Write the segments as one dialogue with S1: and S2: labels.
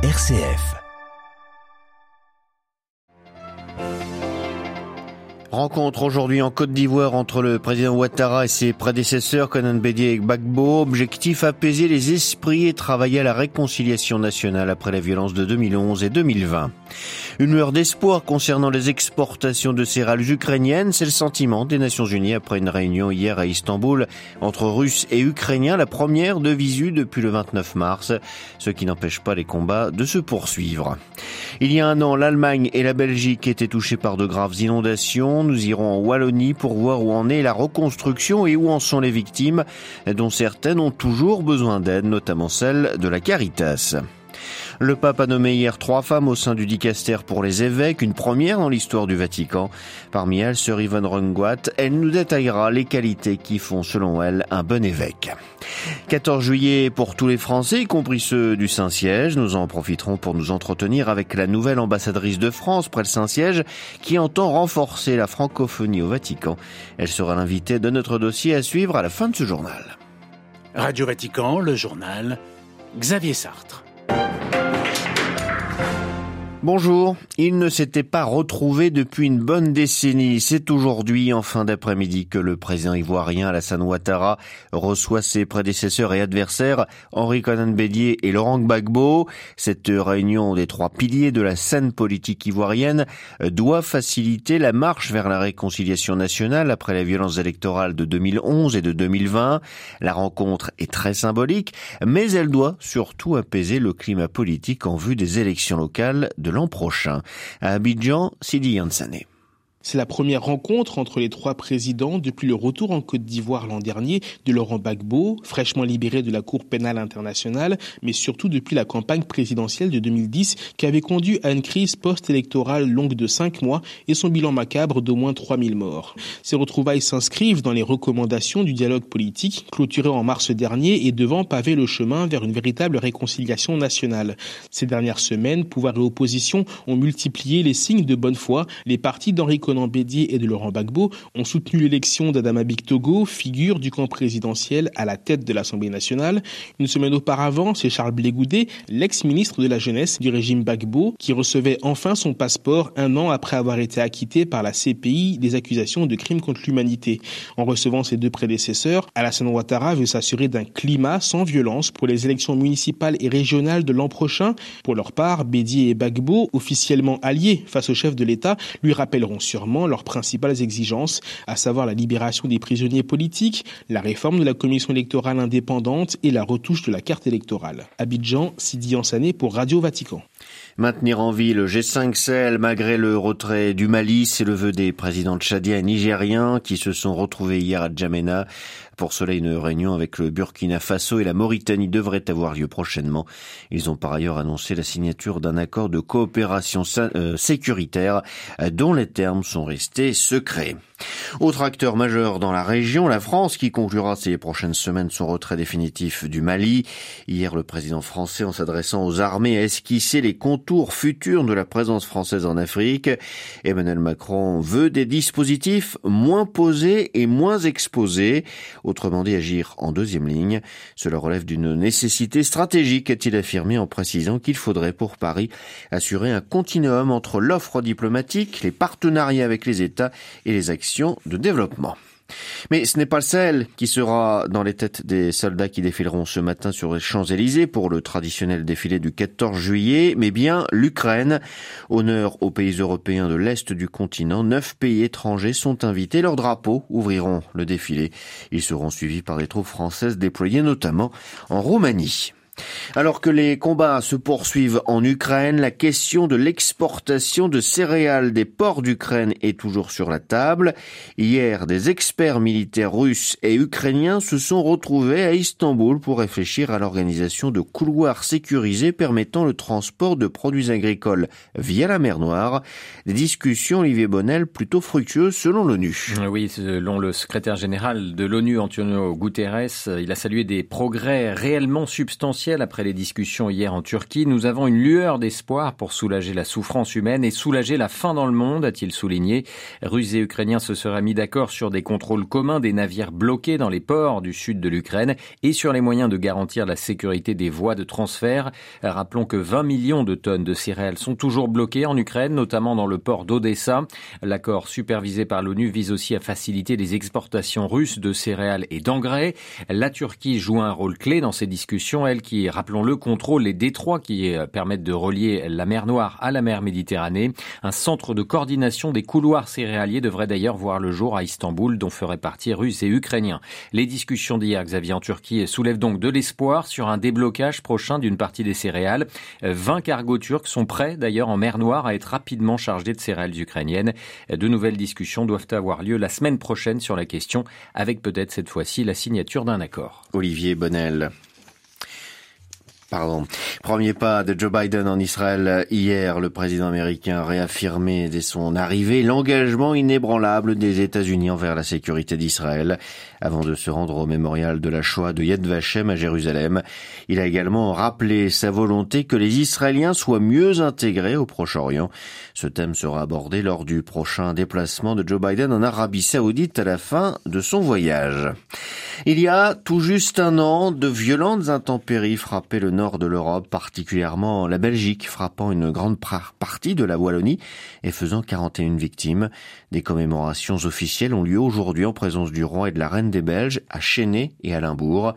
S1: RCF.
S2: Rencontre aujourd'hui en Côte d'Ivoire entre le président Ouattara et ses prédécesseurs Conan Bédier et Gbagbo. Objectif apaiser les esprits et travailler à la réconciliation nationale après la violence de 2011 et 2020. Une lueur d'espoir concernant les exportations de céréales ukrainiennes, c'est le sentiment des Nations Unies après une réunion hier à Istanbul entre Russes et Ukrainiens, la première de visu depuis le 29 mars, ce qui n'empêche pas les combats de se poursuivre. Il y a un an, l'Allemagne et la Belgique étaient touchées par de graves inondations. Nous irons en Wallonie pour voir où en est la reconstruction et où en sont les victimes, dont certaines ont toujours besoin d'aide, notamment celles de la Caritas. Le pape a nommé hier trois femmes au sein du dicaster pour les évêques, une première dans l'histoire du Vatican. Parmi elles, sœur Yvonne Runguat, elle nous détaillera les qualités qui font, selon elle, un bon évêque. 14 juillet pour tous les Français, y compris ceux du Saint-Siège. Nous en profiterons pour nous entretenir avec la nouvelle ambassadrice de France près le Saint-Siège qui entend renforcer la francophonie au Vatican. Elle sera l'invitée de notre dossier à suivre à la fin de ce journal.
S3: Radio Vatican, le journal, Xavier Sartre.
S2: Bonjour. Il ne s'était pas retrouvé depuis une bonne décennie. C'est aujourd'hui, en fin d'après-midi, que le président ivoirien Alassane Ouattara reçoit ses prédécesseurs et adversaires, Henri Conan Bédier et Laurent Gbagbo. Cette réunion des trois piliers de la scène politique ivoirienne doit faciliter la marche vers la réconciliation nationale après la violence électorale de 2011 et de 2020. La rencontre est très symbolique, mais elle doit surtout apaiser le climat politique en vue des élections locales de l'an prochain. À Abidjan, Sidi Yansane.
S4: C'est la première rencontre entre les trois présidents depuis le retour en Côte d'Ivoire l'an dernier de Laurent Gbagbo, fraîchement libéré de la Cour pénale internationale, mais surtout depuis la campagne présidentielle de 2010 qui avait conduit à une crise post-électorale longue de cinq mois et son bilan macabre d'au moins 3000 morts. Ces retrouvailles s'inscrivent dans les recommandations du dialogue politique clôturé en mars dernier et devant paver le chemin vers une véritable réconciliation nationale. Ces dernières semaines, pouvoir et opposition ont multiplié les signes de bonne foi. Les partis d'Henri Bédier et de Laurent Gbagbo ont soutenu l'élection d'Adama Togo, figure du camp présidentiel à la tête de l'Assemblée nationale. Une semaine auparavant, c'est Charles Blégoudet, l'ex-ministre de la Jeunesse du régime Gbagbo, qui recevait enfin son passeport un an après avoir été acquitté par la CPI des accusations de crimes contre l'humanité. En recevant ses deux prédécesseurs, Alassane Ouattara veut s'assurer d'un climat sans violence pour les élections municipales et régionales de l'an prochain. Pour leur part, Bédier et Gbagbo, officiellement alliés face au chef de l'État, lui rappelleront sur leurs principales exigences, à savoir la libération des prisonniers politiques, la réforme de la commission électorale indépendante et la retouche de la carte électorale. Abidjan, Sidi Ansané pour Radio Vatican.
S2: Maintenir en vie le G5 Sahel malgré le retrait du Mali, c'est le vœu des présidents tchadiens et nigériens qui se sont retrouvés hier à Djamena. Pour cela, une réunion avec le Burkina Faso et la Mauritanie devrait avoir lieu prochainement. Ils ont par ailleurs annoncé la signature d'un accord de coopération euh, sécuritaire dont les termes sont restés secrets. Autre acteur majeur dans la région, la France, qui conclura ces prochaines semaines son retrait définitif du Mali. Hier, le président français, en s'adressant aux armées, a esquissé les contours futurs de la présence française en Afrique. Emmanuel Macron veut des dispositifs moins posés et moins exposés. Autrement dit, agir en deuxième ligne. Cela relève d'une nécessité stratégique, a-t-il affirmé en précisant qu'il faudrait pour Paris assurer un continuum entre l'offre diplomatique, les partenariats avec les États et les actions de développement. Mais ce n'est pas le Sahel qui sera dans les têtes des soldats qui défileront ce matin sur les Champs-Élysées pour le traditionnel défilé du 14 juillet, mais bien l'Ukraine. Honneur aux pays européens de l'Est du continent, neuf pays étrangers sont invités. Leurs drapeaux ouvriront le défilé. Ils seront suivis par des troupes françaises déployées notamment en Roumanie. Alors que les combats se poursuivent en Ukraine, la question de l'exportation de céréales des ports d'Ukraine est toujours sur la table. Hier, des experts militaires russes et ukrainiens se sont retrouvés à Istanbul pour réfléchir à l'organisation de couloirs sécurisés permettant le transport de produits agricoles via la mer Noire. Des discussions, Olivier Bonnel, plutôt fructueuses selon l'ONU.
S5: Oui, selon le secrétaire général de l'ONU, Antonio Guterres, il a salué des progrès réellement substantiels après
S1: les discussions hier en Turquie, nous avons une lueur d'espoir pour soulager la souffrance humaine et soulager la faim dans le monde, a-t-il souligné. Russes et Ukrainiens se seraient mis d'accord sur des contrôles communs des navires bloqués dans les ports du sud de l'Ukraine et sur les moyens de garantir la sécurité des voies de transfert. Rappelons que 20 millions de tonnes de céréales sont toujours bloquées en Ukraine, notamment dans le port d'Odessa. L'accord supervisé par l'ONU vise aussi à faciliter les exportations russes de céréales et d'engrais. La Turquie joue un rôle clé dans ces discussions, elle qui, rappelons-le, contrôle les détroits qui euh, permettent de relier la mer Noire à la mer Méditerranée. Un centre de coordination des couloirs céréaliers devrait d'ailleurs voir le jour à Istanbul, dont feraient partie Russes et Ukrainiens. Les discussions d'hier, Xavier, en Turquie, soulèvent donc de l'espoir sur un déblocage prochain d'une partie des céréales. 20 cargos turcs sont prêts d'ailleurs en mer Noire à être rapidement chargés de céréales ukrainiennes. De nouvelles discussions doivent avoir lieu la semaine prochaine sur la question, avec peut-être cette fois-ci la signature d'un accord.
S2: Olivier Bonnel. Pardon. Premier pas de Joe Biden en Israël hier. Le président américain a réaffirmé dès son arrivée l'engagement inébranlable des États-Unis envers la sécurité d'Israël avant de se rendre au mémorial de la Shoah de Yad Vashem à Jérusalem. Il a également rappelé sa volonté que les Israéliens soient mieux intégrés au Proche-Orient. Ce thème sera abordé lors du prochain déplacement de Joe Biden en Arabie Saoudite à la fin de son voyage. Il y a tout juste un an, de violentes intempéries frappaient le nord de l'Europe, particulièrement la Belgique, frappant une grande partie de la Wallonie et faisant 41 victimes. Des commémorations officielles ont lieu aujourd'hui en présence du roi et de la reine des Belges à Chénet et à Limbourg.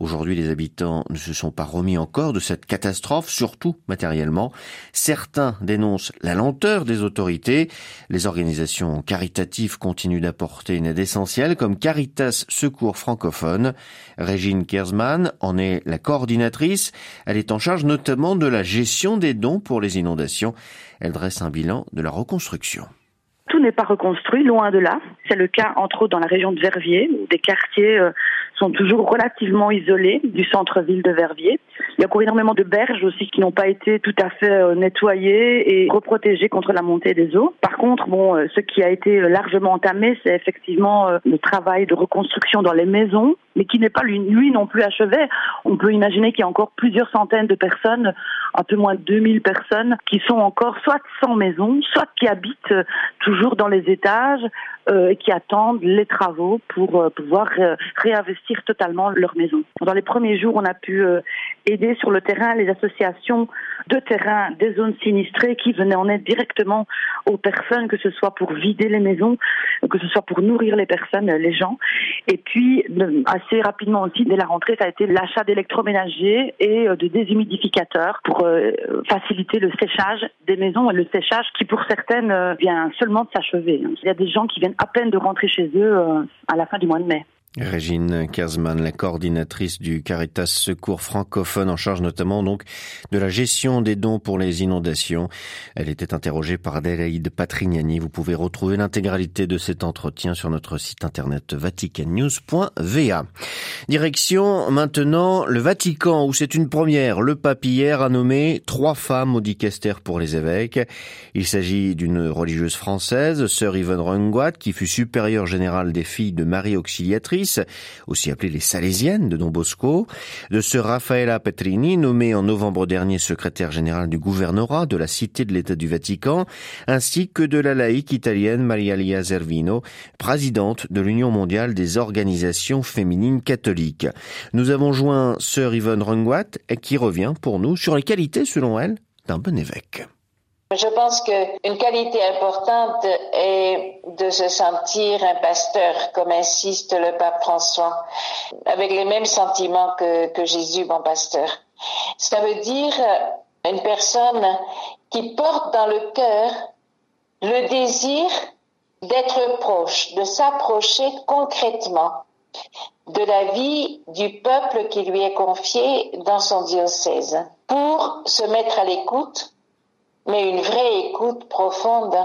S2: Aujourd'hui, les habitants ne se sont pas remis encore de cette catastrophe, surtout matériellement. Certains dénoncent la lenteur des autorités. Les organisations caritatives continuent d'apporter une aide essentielle, comme Caritas Secours francophone. Régine Kersman en est la coordinatrice. Elle est en charge notamment de la gestion des dons pour les inondations. Elle dresse un bilan de la reconstruction.
S5: Tout n'est pas reconstruit, loin de là. C'est le cas, entre autres, dans la région de Verviers, où des quartiers euh, sont toujours relativement isolés du centre-ville de Verviers. Il y a encore énormément de berges aussi qui n'ont pas été tout à fait euh, nettoyées et reprotégées contre la montée des eaux. Par contre, bon, euh, ce qui a été largement entamé, c'est effectivement le travail de reconstruction dans les maisons, mais qui n'est pas lui, non plus achevé. On peut imaginer qu'il y a encore plusieurs centaines de personnes, un peu moins de 2000 personnes, qui sont encore soit sans maison, soit qui habitent toujours dans les étages euh, et qui attendent les travaux pour euh, pouvoir réinvestir totalement leur maison. Dans les premiers jours, on a pu euh, aider sur le terrain les associations de terrain des zones sinistrées qui venaient en aide directement aux personnes, que ce soit pour vider les maisons, que ce soit pour nourrir les personnes, les gens. Et puis, assez rapidement aussi, dès la rentrée, ça a été l'achat d'électroménagers et de déshumidificateurs pour faciliter le séchage des maisons et le séchage qui, pour certaines, vient seulement de s'achever. Il y a des gens qui viennent à peine de rentrer chez eux euh, à la fin du mois de mai.
S2: Régine Kersman, la coordinatrice du Caritas Secours francophone en charge notamment donc de la gestion des dons pour les inondations. Elle était interrogée par Adélaïde Patrignani. Vous pouvez retrouver l'intégralité de cet entretien sur notre site internet vaticannews.va. Direction maintenant le Vatican où c'est une première. Le pape hier a nommé trois femmes au dicaster pour les évêques. Il s'agit d'une religieuse française, sœur Yvonne Runguat, qui fut supérieure générale des filles de Marie Auxiliatrice aussi appelées les Salésiennes de Don Bosco, de ce Raffaella Petrini, nommé en novembre dernier secrétaire général du gouvernorat de la Cité de l'État du Vatican, ainsi que de la laïque italienne Maria Lia Zervino, présidente de l'Union mondiale des organisations féminines catholiques. Nous avons joint sœur Yvonne Runguat, qui revient pour nous sur les qualités, selon elle, d'un bon évêque.
S6: Je pense qu'une qualité importante est de se sentir un pasteur, comme insiste le pape François, avec les mêmes sentiments que, Jésus, mon pasteur. Ça veut dire une personne qui porte dans le cœur le désir d'être proche, de s'approcher concrètement de la vie du peuple qui lui est confié dans son diocèse, pour se mettre à l'écoute mais une vraie écoute profonde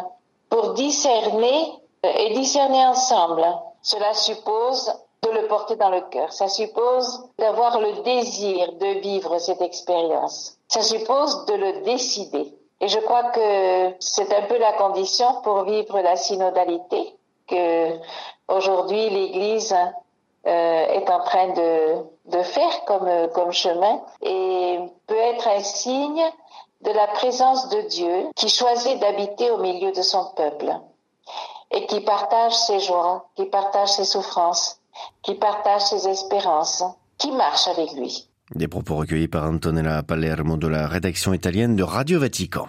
S6: pour discerner euh, et discerner ensemble. Cela suppose de le porter dans le cœur. Ça suppose d'avoir le désir de vivre cette expérience. Ça suppose de le décider. Et je crois que c'est un peu la condition pour vivre la synodalité que aujourd'hui l'Église est en train de, de faire comme, comme chemin et peut être un signe de la présence de Dieu qui choisit d'habiter au milieu de son peuple et qui partage ses joies, qui partage ses souffrances, qui partage ses espérances, qui marche avec lui.
S2: Des propos recueillis par Antonella Palermo de la rédaction italienne de Radio Vatican.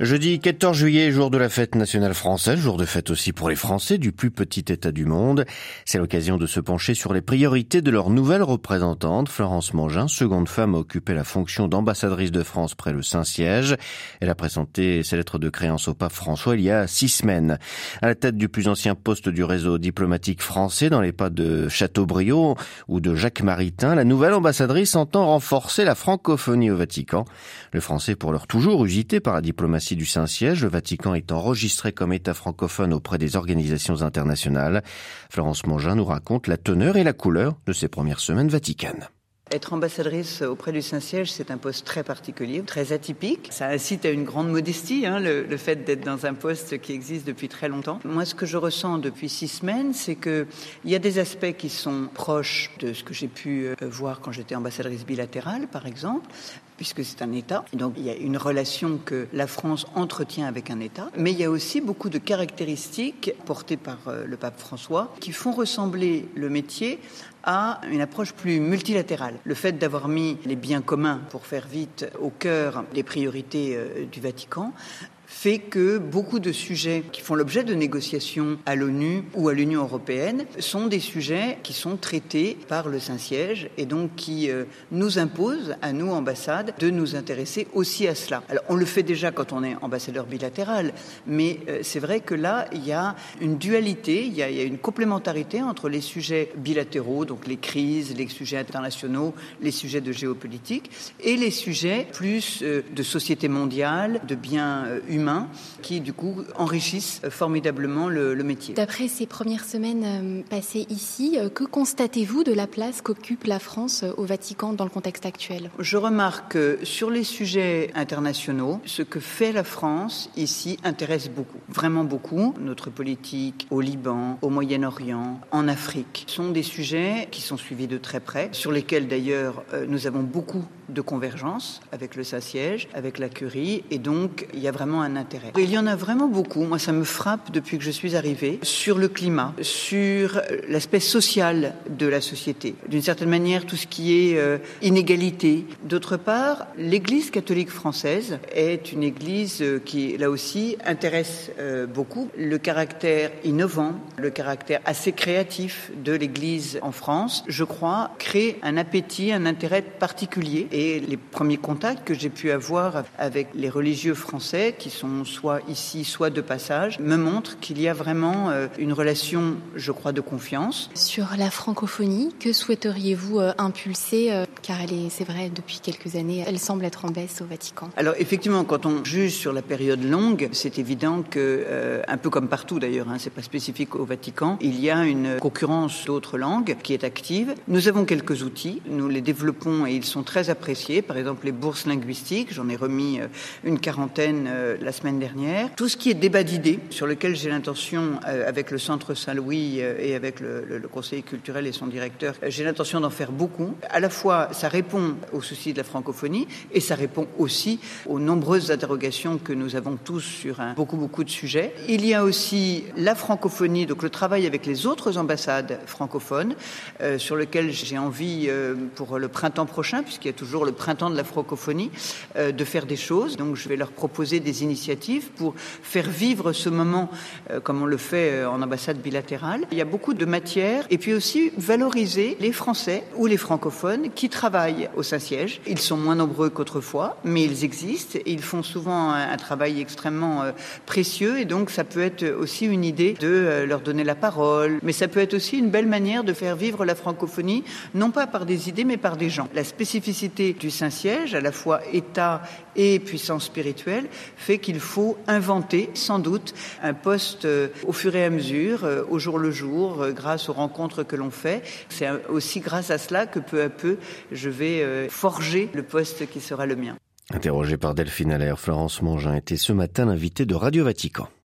S2: Jeudi 14 juillet, jour de la fête nationale française, jour de fête aussi pour les Français du plus petit État du monde. C'est l'occasion de se pencher sur les priorités de leur nouvelle représentante, Florence Mangin, seconde femme à occuper la fonction d'ambassadrice de France près le Saint-Siège. Elle a présenté ses lettres de créance au pape François il y a six semaines. À la tête du plus ancien poste du réseau diplomatique français dans les pas de Chateaubriand ou de Jacques Maritain, la nouvelle ambassadrice entend renforcer la francophonie au Vatican. Le français pour l'heure toujours usité par la diplomatie du Saint-Siège, le Vatican est enregistré comme État francophone auprès des organisations internationales. Florence Mangin nous raconte la teneur et la couleur de ces premières semaines vaticanes.
S7: Être ambassadrice auprès du Saint-Siège, c'est un poste très particulier, très atypique. Ça incite à une grande modestie, hein, le, le, fait d'être dans un poste qui existe depuis très longtemps. Moi, ce que je ressens depuis six semaines, c'est qu'il y a des aspects qui sont proches de ce que j'ai pu euh, voir quand j'étais ambassadrice bilatérale, par exemple puisque c'est un État. Donc il y a une relation que la France entretient avec un État. Mais il y a aussi beaucoup de caractéristiques portées par euh, le pape François qui font ressembler le métier à une approche plus multilatérale. Le fait d'avoir mis les biens communs, pour faire vite, au cœur des priorités euh, du Vatican fait que beaucoup de sujets qui font l'objet de négociations à l'ONU ou à l'Union européenne sont des sujets qui sont traités par le Saint-Siège et donc qui euh, nous imposent, à nous, ambassades, de nous intéresser aussi à cela. Alors, on le fait déjà quand on est ambassadeur bilatéral, mais euh, c'est vrai que là, il y a une dualité, il y a, une complémentarité entre les sujets bilatéraux, donc les crises, les sujets internationaux, les sujets de géopolitique, et les sujets plus euh, de société mondiale, de biens humains qui, du coup, enrichissent formidablement le, le métier.
S8: D'après ces premières semaines euh, passées ici, euh, que constatez-vous de la place qu'occupe la France euh, au Vatican dans le contexte actuel?
S7: Je remarque que sur les sujets internationaux, ce que fait la France ici intéresse beaucoup, vraiment beaucoup. Notre politique au Liban, au Moyen-Orient, en Afrique sont des sujets qui sont suivis de très près, sur lesquels d'ailleurs nous avons beaucoup de convergence avec le Saint-Siège, avec la Curie, et donc il y a vraiment un Il y en a vraiment beaucoup, moi ça me frappe depuis que je suis arrivée, sur le climat, sur l'aspect social de la société, d'une certaine manière tout ce qui est euh, inégalité. D'autre part, l'Église catholique française est une Église euh, qui, là aussi, intéresse euh, beaucoup le caractère innovant, le caractère assez créatif de l'Église en France, je crois, crée un appétit, un intérêt particulier. Et les premiers contacts que j'ai pu avoir avec les religieux français, qui sont soit ici, soit de passage, me montrent qu'il y a vraiment euh, une relation, je crois, de confiance.
S8: Sur la francophonie, que souhaiteriez-vous euh, impulser euh, Car elle est, c'est vrai, depuis quelques années, elle semble être en baisse au Vatican.
S7: Alors effectivement, quand on juge sur la période longue, c'est évident que, un peu comme partout d'ailleurs, hein, c'est pas spécifique au Vatican, il y a une concurrence d'autres langues qui est active. Nous avons quelques outils, nous les développons et ils sont très appréciés. Par exemple, les bourses linguistiques, j'en ai remis une quarantaine la semaine dernière. Tout ce qui est débat d'idées, sur lequel j'ai l'intention, euh, avec le Centre Saint-Louis euh, et avec le, conseiller culturel et son directeur, euh, j'ai l'intention d'en faire beaucoup. À la fois, ça répond aux soucis de la francophonie et ça répond aussi aux nombreuses interrogations que nous avons tous sur beaucoup, beaucoup de sujets. Il y a aussi la francophonie, donc le travail avec les autres ambassades francophones, sur lequel j'ai envie, pour le printemps prochain, puisqu'il y a toujours le printemps de la francophonie, de faire des choses. Donc je vais leur proposer des initiatives pour faire vivre ce moment euh, comme on le fait euh, en ambassade bilatérale. Il y a beaucoup de matières et puis aussi valoriser les Français ou les francophones qui travaillent au Saint-Siège. Ils sont moins nombreux qu'autrefois, mais ils existent et ils font souvent un, travail extrêmement euh, précieux et donc ça peut être aussi une idée de leur donner la parole, mais ça peut être aussi une belle manière de faire vivre la francophonie, non pas par des idées mais par des gens. La spécificité du Saint-Siège, à la fois État et puissance spirituelle, fait qu'il faut inventer sans doute un poste euh, au fur et à mesure, euh, au jour le jour, euh, grâce aux rencontres que l'on fait. C'est aussi grâce à cela que peu à peu, je vais forger le poste qui sera le mien.
S2: Interrogé par Delphine Allaire, Florence Mangin était ce matin l'invité de Radio Vatican.